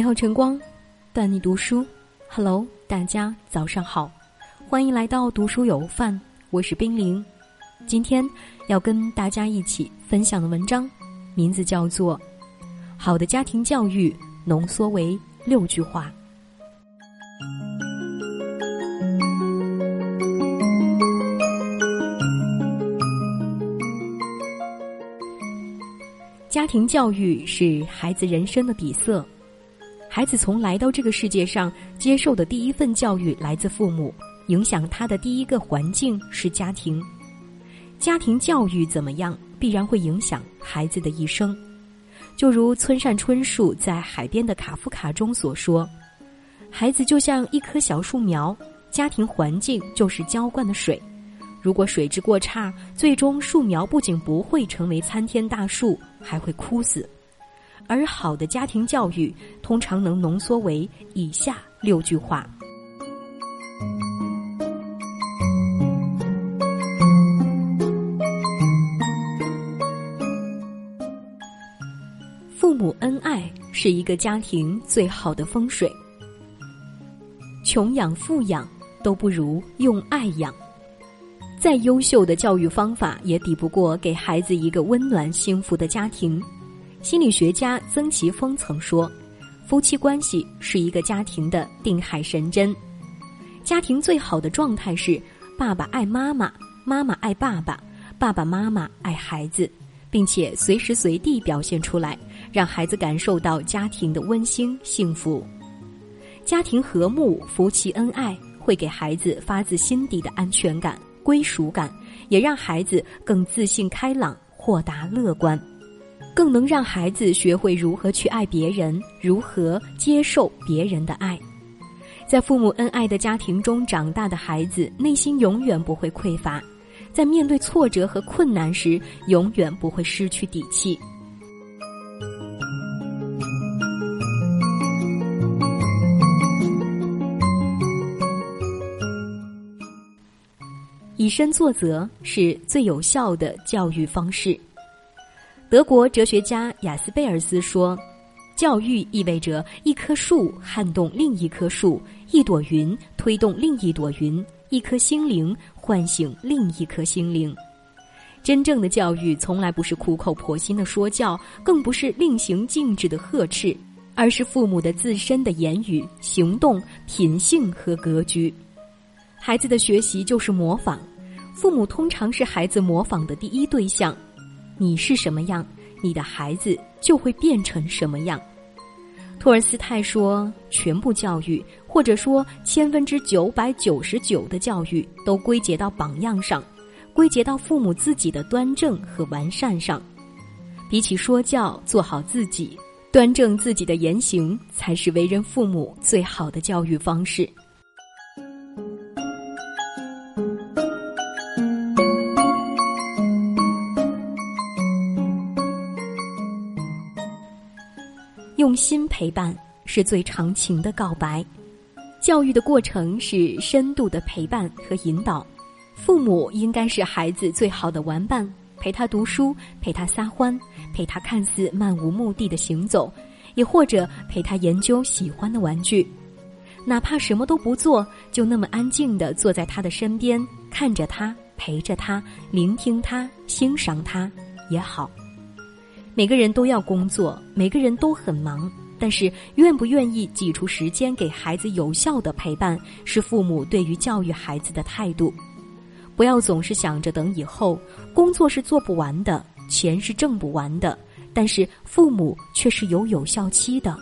美好晨光，伴你读书。Hello，大家早上好，欢迎来到读书有范，我是冰凌。今天要跟大家一起分享的文章，名字叫做《好的家庭教育浓缩为六句话》。家庭教育是孩子人生的底色。孩子从来到这个世界上接受的第一份教育来自父母，影响他的第一个环境是家庭。家庭教育怎么样，必然会影响孩子的一生。就如村上春树在《海边的卡夫卡》中所说：“孩子就像一棵小树苗，家庭环境就是浇灌的水。如果水质过差，最终树苗不仅不会成为参天大树，还会枯死。”而好的家庭教育通常能浓缩为以下六句话：父母恩爱是一个家庭最好的风水。穷养富养都不如用爱养，再优秀的教育方法也抵不过给孩子一个温暖幸福的家庭。心理学家曾奇峰曾说：“夫妻关系是一个家庭的定海神针。家庭最好的状态是爸爸爱妈妈，妈妈爱爸爸，爸爸妈妈爱孩子，并且随时随地表现出来，让孩子感受到家庭的温馨幸福。家庭和睦，夫妻恩爱，会给孩子发自心底的安全感、归属感，也让孩子更自信、开朗、豁达、乐观。”更能让孩子学会如何去爱别人，如何接受别人的爱。在父母恩爱的家庭中长大的孩子，内心永远不会匮乏，在面对挫折和困难时，永远不会失去底气。以身作则是最有效的教育方式。德国哲学家雅斯贝尔斯说：“教育意味着一棵树撼动另一棵树，一朵云推动另一朵云，一颗心灵唤醒另一颗心灵。真正的教育从来不是苦口婆心的说教，更不是令行禁止的呵斥，而是父母的自身的言语、行动、品性和格局。孩子的学习就是模仿，父母通常是孩子模仿的第一对象。”你是什么样，你的孩子就会变成什么样。托尔斯泰说：“全部教育，或者说千分之九百九十九的教育，都归结到榜样上，归结到父母自己的端正和完善上。比起说教，做好自己，端正自己的言行，才是为人父母最好的教育方式。”用心陪伴是最长情的告白，教育的过程是深度的陪伴和引导。父母应该是孩子最好的玩伴，陪他读书，陪他撒欢，陪他看似漫无目的的行走，也或者陪他研究喜欢的玩具。哪怕什么都不做，就那么安静的坐在他的身边，看着他，陪着他，聆听他，欣赏他也好。每个人都要工作，每个人都很忙，但是愿不愿意挤出时间给孩子有效的陪伴，是父母对于教育孩子的态度。不要总是想着等以后，工作是做不完的，钱是挣不完的，但是父母却是有有效期的。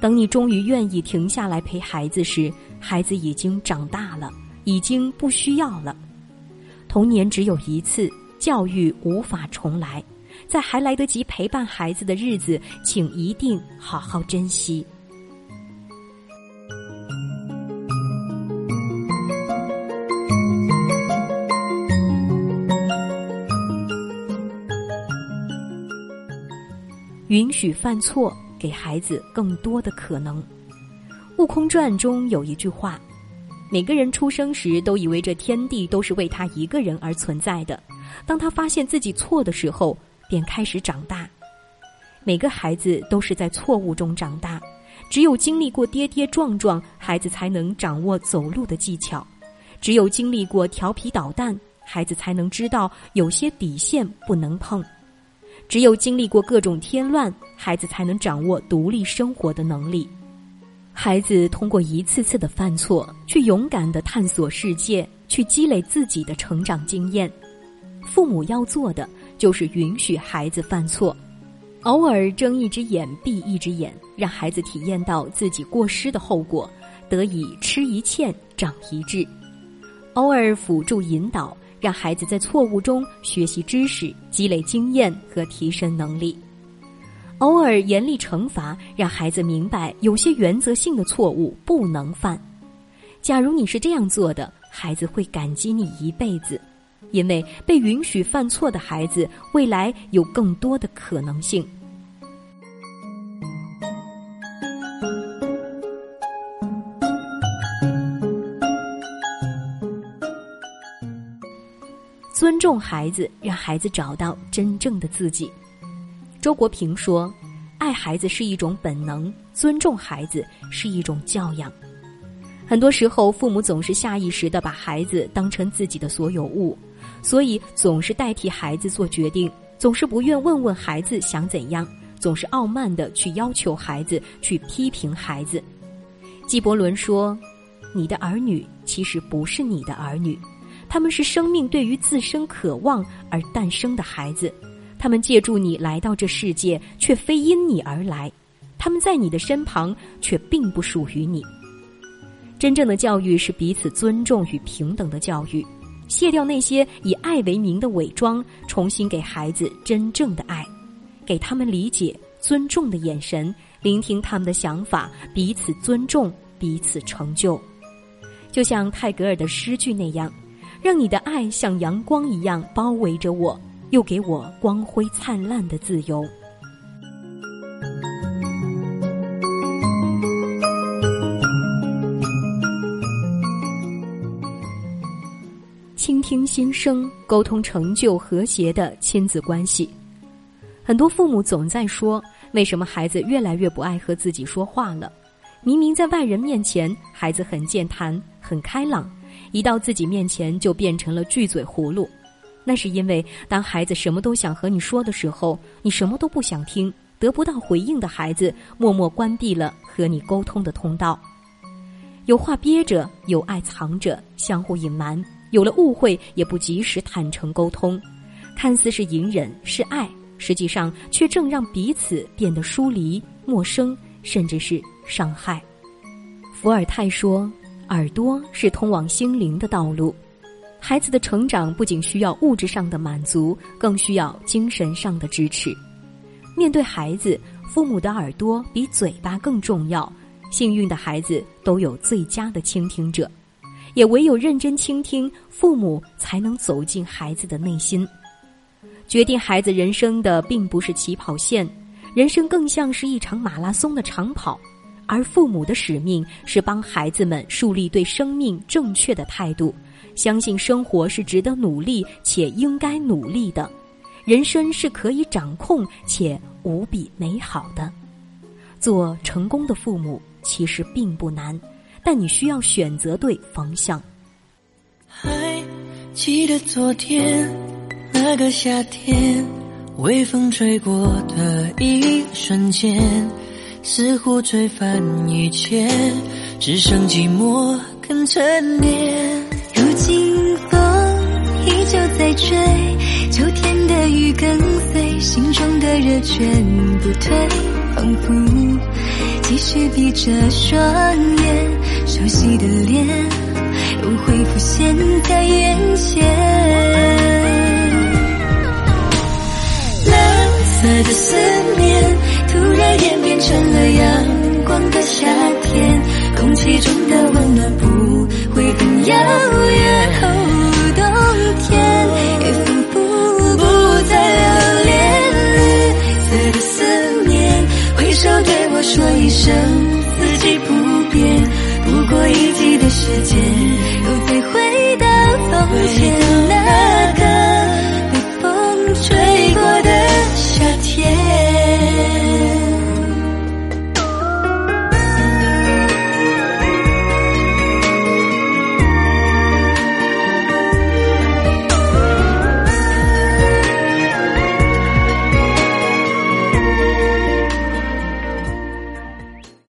等你终于愿意停下来陪孩子时，孩子已经长大了，已经不需要了。童年只有一次，教育无法重来。在还来得及陪伴孩子的日子，请一定好好珍惜。允许犯错，给孩子更多的可能。《悟空传》中有一句话：“每个人出生时都以为这天地都是为他一个人而存在的，当他发现自己错的时候。”便开始长大。每个孩子都是在错误中长大，只有经历过跌跌撞撞，孩子才能掌握走路的技巧；只有经历过调皮捣蛋，孩子才能知道有些底线不能碰；只有经历过各种添乱，孩子才能掌握独立生活的能力。孩子通过一次次的犯错，去勇敢的探索世界，去积累自己的成长经验。父母要做的就是允许孩子犯错。偶尔睁一只眼闭一只眼，让孩子体验到自己过失的后果，得以吃一堑长一智；偶尔辅助引导，让孩子在错误中学习知识、积累经验和提升能力；偶尔严厉惩罚，让孩子明白有些原则性的错误不能犯。假如你是这样做的，孩子会感激你一辈子。因为被允许犯错的孩子，未来有更多的可能性。尊重孩子，让孩子找到真正的自己。周国平说：“爱孩子是一种本能，尊重孩子是一种教养。”很多时候，父母总是下意识的把孩子当成自己的所有物。所以总是代替孩子做决定，总是不愿问问孩子想怎样，总是傲慢的去要求孩子，去批评孩子。纪伯伦说：“你的儿女其实不是你的儿女，他们是生命对于自身渴望而诞生的孩子，他们借助你来到这世界，却非因你而来，他们在你的身旁，却并不属于你。真正的教育是彼此尊重与平等的教育。”卸掉那些以爱为名的伪装，重新给孩子真正的爱，给他们理解、尊重的眼神，聆听他们的想法，彼此尊重，彼此成就。就像泰戈尔的诗句那样，让你的爱像阳光一样包围着我，又给我光辉灿烂的自由。倾听心声，沟通成就和谐的亲子关系。很多父母总在说：“为什么孩子越来越不爱和自己说话了？明明在外人面前，孩子很健谈、很开朗，一到自己面前就变成了巨嘴葫芦。”那是因为，当孩子什么都想和你说的时候，你什么都不想听，得不到回应的孩子，默默关闭了和你沟通的通道。有话憋着，有爱藏着，相互隐瞒。有了误会，也不及时坦诚沟通，看似是隐忍是爱，实际上却正让彼此变得疏离、陌生，甚至是伤害。伏尔泰说：“耳朵是通往心灵的道路。”孩子的成长不仅需要物质上的满足，更需要精神上的支持。面对孩子，父母的耳朵比嘴巴更重要。幸运的孩子都有最佳的倾听者。也唯有认真倾听，父母才能走进孩子的内心。决定孩子人生的并不是起跑线，人生更像是一场马拉松的长跑，而父母的使命是帮孩子们树立对生命正确的态度，相信生活是值得努力且应该努力的，人生是可以掌控且无比美好的。做成功的父母其实并不难。但你需要选择对方向。还记得昨天那个夏天，微风吹过的一瞬间，似乎吹翻一切，只剩寂寞跟沉淀。如今风依旧在吹，秋天的雨跟随，心中的热全不退，仿佛继续闭着双眼。熟悉的脸又会浮现在眼前，蓝色的思念突然演变成了阳光的夏天，空气中的温暖不会很遥远。